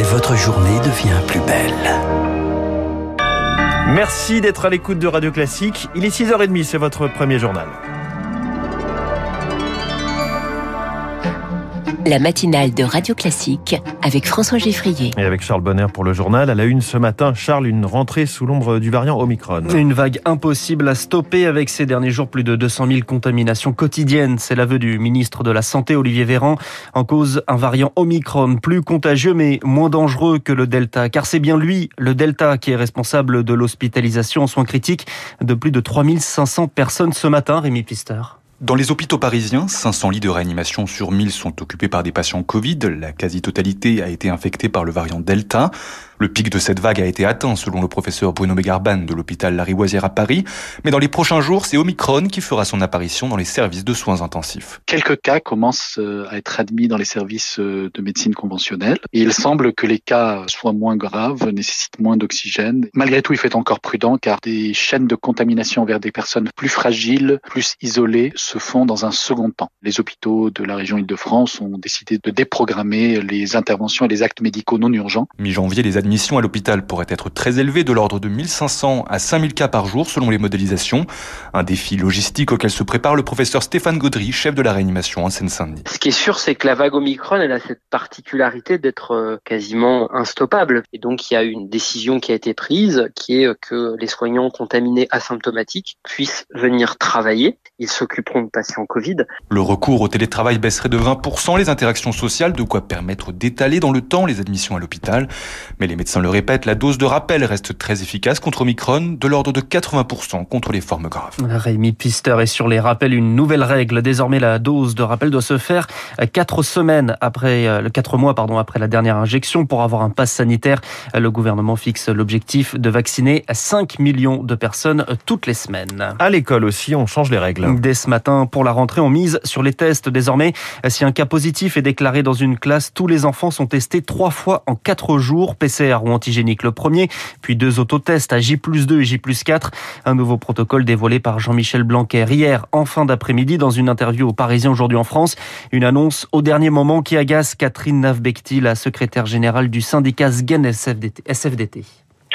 et votre journée devient plus belle. Merci d'être à l'écoute de Radio Classique. Il est 6h30, c'est votre premier journal. La matinale de Radio Classique avec François Geffrier. Et avec Charles Bonner pour le journal. À la une ce matin, Charles, une rentrée sous l'ombre du variant Omicron. Une vague impossible à stopper avec ces derniers jours plus de 200 000 contaminations quotidiennes. C'est l'aveu du ministre de la Santé, Olivier Véran. En cause, un variant Omicron plus contagieux mais moins dangereux que le Delta. Car c'est bien lui, le Delta, qui est responsable de l'hospitalisation en soins critiques de plus de 3500 personnes ce matin, Rémi Pister. Dans les hôpitaux parisiens, 500 lits de réanimation sur 1000 sont occupés par des patients Covid. La quasi-totalité a été infectée par le variant Delta. Le pic de cette vague a été atteint selon le professeur Bruno Megarban de l'hôpital Larivoisière à Paris. Mais dans les prochains jours, c'est Omicron qui fera son apparition dans les services de soins intensifs. Quelques cas commencent euh, à être admis dans les services euh, de médecine conventionnelle. Et il semble que les cas soient moins graves, nécessitent moins d'oxygène. Malgré tout, il faut être encore prudent car des chaînes de contamination vers des personnes plus fragiles, plus isolées se font dans un second temps. Les hôpitaux de la région Île-de-France ont décidé de déprogrammer les interventions et les actes médicaux non urgents. Mi-janvier, les admissions à l'hôpital pourraient être très élevées, de l'ordre de 1500 à 5000 cas par jour selon les modélisations. Un défi logistique auquel se prépare le professeur Stéphane Gaudry, chef de la réanimation en Seine-Saint-Denis. Ce qui est sûr, c'est que la vague Omicron, elle a cette particularité d'être euh, quasiment instoppable. Et donc, il y a une décision qui a été prise, qui est que les soignants contaminés asymptomatiques puissent venir travailler. Ils s'occuperont patients Covid. Le recours au télétravail baisserait de 20% les interactions sociales, de quoi permettre d'étaler dans le temps les admissions à l'hôpital. Mais les médecins le répètent, la dose de rappel reste très efficace contre Omicron, de l'ordre de 80% contre les formes graves. Rémi Pister est sur les rappels une nouvelle règle. Désormais, la dose de rappel doit se faire quatre semaines après, euh, quatre mois, pardon, après la dernière injection pour avoir un pass sanitaire. Le gouvernement fixe l'objectif de vacciner 5 millions de personnes toutes les semaines. À l'école aussi, on change les règles. Dès ce matin, pour la rentrée, on mise sur les tests. Désormais, si un cas positif est déclaré dans une classe, tous les enfants sont testés trois fois en quatre jours. PCR ou antigénique le premier, puis deux autotests à J 2 et J 4. Un nouveau protocole dévoilé par Jean-Michel Blanquer hier en fin d'après-midi dans une interview au Parisien aujourd'hui en France. Une annonce au dernier moment qui agace Catherine Navbekti, la secrétaire générale du syndicat SGEN SFDT.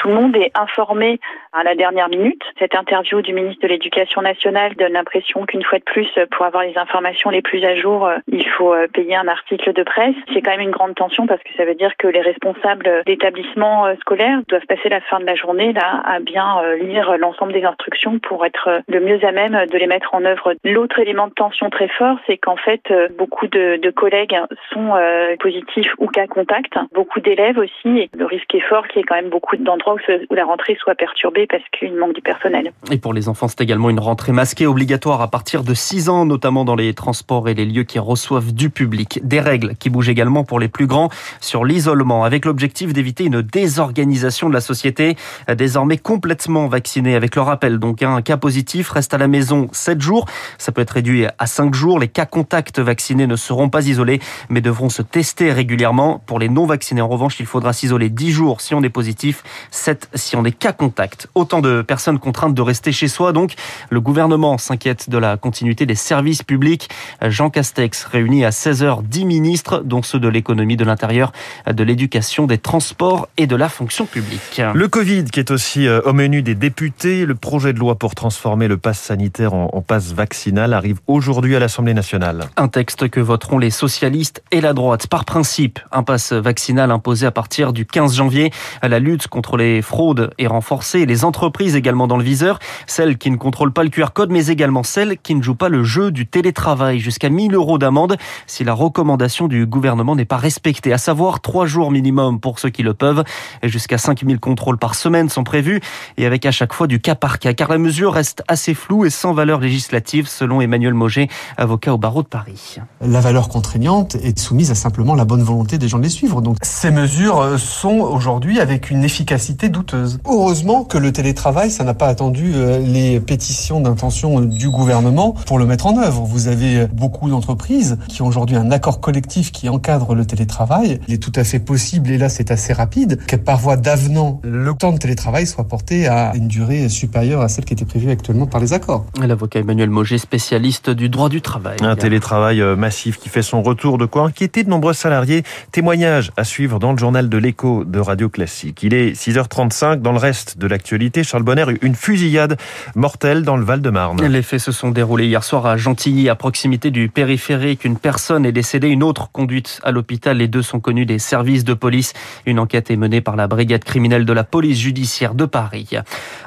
Tout le monde est informé à la dernière minute. Cette interview du ministre de l'Éducation nationale donne l'impression qu'une fois de plus, pour avoir les informations les plus à jour, il faut euh, payer un article de presse. C'est quand même une grande tension parce que ça veut dire que les responsables d'établissements euh, scolaires doivent passer la fin de la journée là à bien euh, lire l'ensemble des instructions pour être le mieux à même de les mettre en œuvre. L'autre élément de tension très fort, c'est qu'en fait, beaucoup de, collègues sont positifs ou cas contact. Beaucoup d'élèves aussi, et le risque est fort qu'il y ait quand même beaucoup d'endroits où la rentrée soit perturbée parce qu'il manque du personnel. Et pour les enfants, c'est également une rentrée masquée obligatoire à partir de 6 ans, notamment dans les transports et les lieux qui reçoivent du public. Des règles qui bougent également pour les plus grands sur l'isolement, avec l'objectif d'éviter une désorganisation de la société, désormais complètement vaccinée. Avec le rappel, donc un cas positif reste à la maison 7 jours. Ça peut être réduit à 5 jours. Les cas contacts vaccinés ne seront pas isolés, mais devront se tester régulièrement. Pour les non vaccinés, en revanche, il faudra s'isoler 10 jours si on est positif, 7 si on est cas contact. Autant de personnes contraintes de rester chez soi. Donc, le gouvernement s'inquiète de la continuité des services publics. Jean Castex réunit à 16h 10 ministres, dont ceux de l'économie, de l'intérieur, de l'éducation, des transports et de la fonction publique. Le Covid qui est aussi euh, au menu des députés. Le projet de loi pour transformer le pass sanitaire en, passe vaccinal arrive aujourd'hui à l'Assemblée nationale. Un texte que voteront les socialistes et la droite. Par principe, un pass vaccinal imposé à partir du 15 janvier. La lutte contre les fraudes est renforcée. Les entreprises également dans le viseur, celles qui ne contrôlent pas le QR code, mais également celles qui ne jouent pas le jeu du télétravail, jusqu'à 1000 euros d'amende si la recommandation du gouvernement n'est pas respectée, à savoir trois jours minimum pour ceux qui le peuvent, jusqu'à 5000 contrôles par semaine sont prévus, et avec à chaque fois du cas par cas, car la mesure reste assez floue et sans valeur législative, selon Emmanuel Moget, avocat au barreau de Paris. La valeur contraignante est soumise à simplement la bonne volonté des gens de les suivre. Donc ces mesures sont aujourd'hui avec une efficacité efficacité douteuse. Heureusement que le télétravail, ça n'a pas attendu euh, les pétitions d'intention du gouvernement pour le mettre en œuvre. Vous avez beaucoup d'entreprises qui ont aujourd'hui un accord collectif qui encadre le télétravail. Il est tout à fait possible, et là c'est assez rapide, que par voie d'avenant, le temps de télétravail soit porté à une durée supérieure à celle qui était prévue actuellement par les accords. L'avocat Emmanuel Moget, spécialiste du droit du travail. Un télétravail euh, massif qui fait son retour, de quoi inquiéter de nombreux salariés. Témoignage à suivre dans le journal de l'écho de Radio Classique. Il est 6h35. Dans le reste de l'actualité, Charles Bonner, une fusillade mortelle dans le Val-de-Marne. Les faits se sont déroulés hier soir à Gentilly, à proximité du périphérique. Une personne est décédée, une autre conduite à l'hôpital. Les deux sont connus des services de police. Une enquête est menée par la brigade criminelle de la police judiciaire de Paris.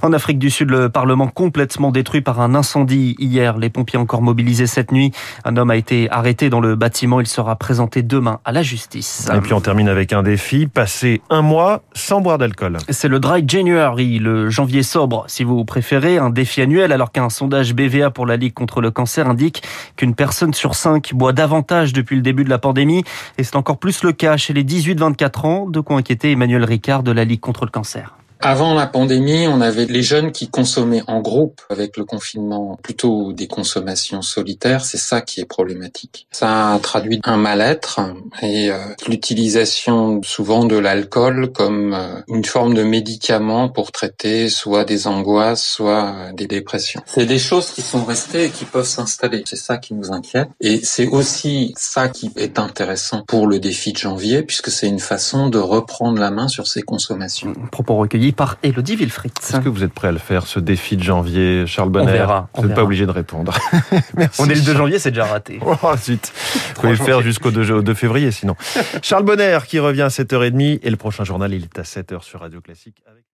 En Afrique du Sud, le Parlement complètement détruit par un incendie hier. Les pompiers encore mobilisés cette nuit. Un homme a été arrêté dans le bâtiment. Il sera présenté demain à la justice. Et puis on termine avec un défi, passer un mois sans boire d'alcool. C'est le Dry January, le janvier sobre, si vous préférez, un défi annuel alors qu'un sondage BVA pour la Ligue contre le cancer indique qu'une personne sur cinq boit davantage depuis le début de la pandémie. Et c'est encore plus le cas chez les 18-24 ans, de quoi inquiéter Emmanuel Ricard de la Ligue contre le cancer. Avant la pandémie, on avait les jeunes qui consommaient en groupe avec le confinement, plutôt des consommations solitaires. C'est ça qui est problématique. Ça a traduit un mal-être et euh, l'utilisation souvent de l'alcool comme euh, une forme de médicament pour traiter soit des angoisses, soit euh, des dépressions. C'est des choses qui sont restées et qui peuvent s'installer. C'est ça qui nous inquiète. Et c'est aussi ça qui est intéressant pour le défi de janvier puisque c'est une façon de reprendre la main sur ses consommations. Propos recueillis par Elodie Wilfried. Est-ce que vous êtes prêt à le faire, ce défi de janvier, Charles Bonner On verra. Vous n'êtes pas obligé de répondre. Merci. On est le 2 janvier, c'est déjà raté. Oh, zut. Vous pouvez le faire jusqu'au 2, 2 février, sinon. Charles Bonner qui revient à 7h30 et le prochain journal, il est à 7h sur Radio Classique. Avec...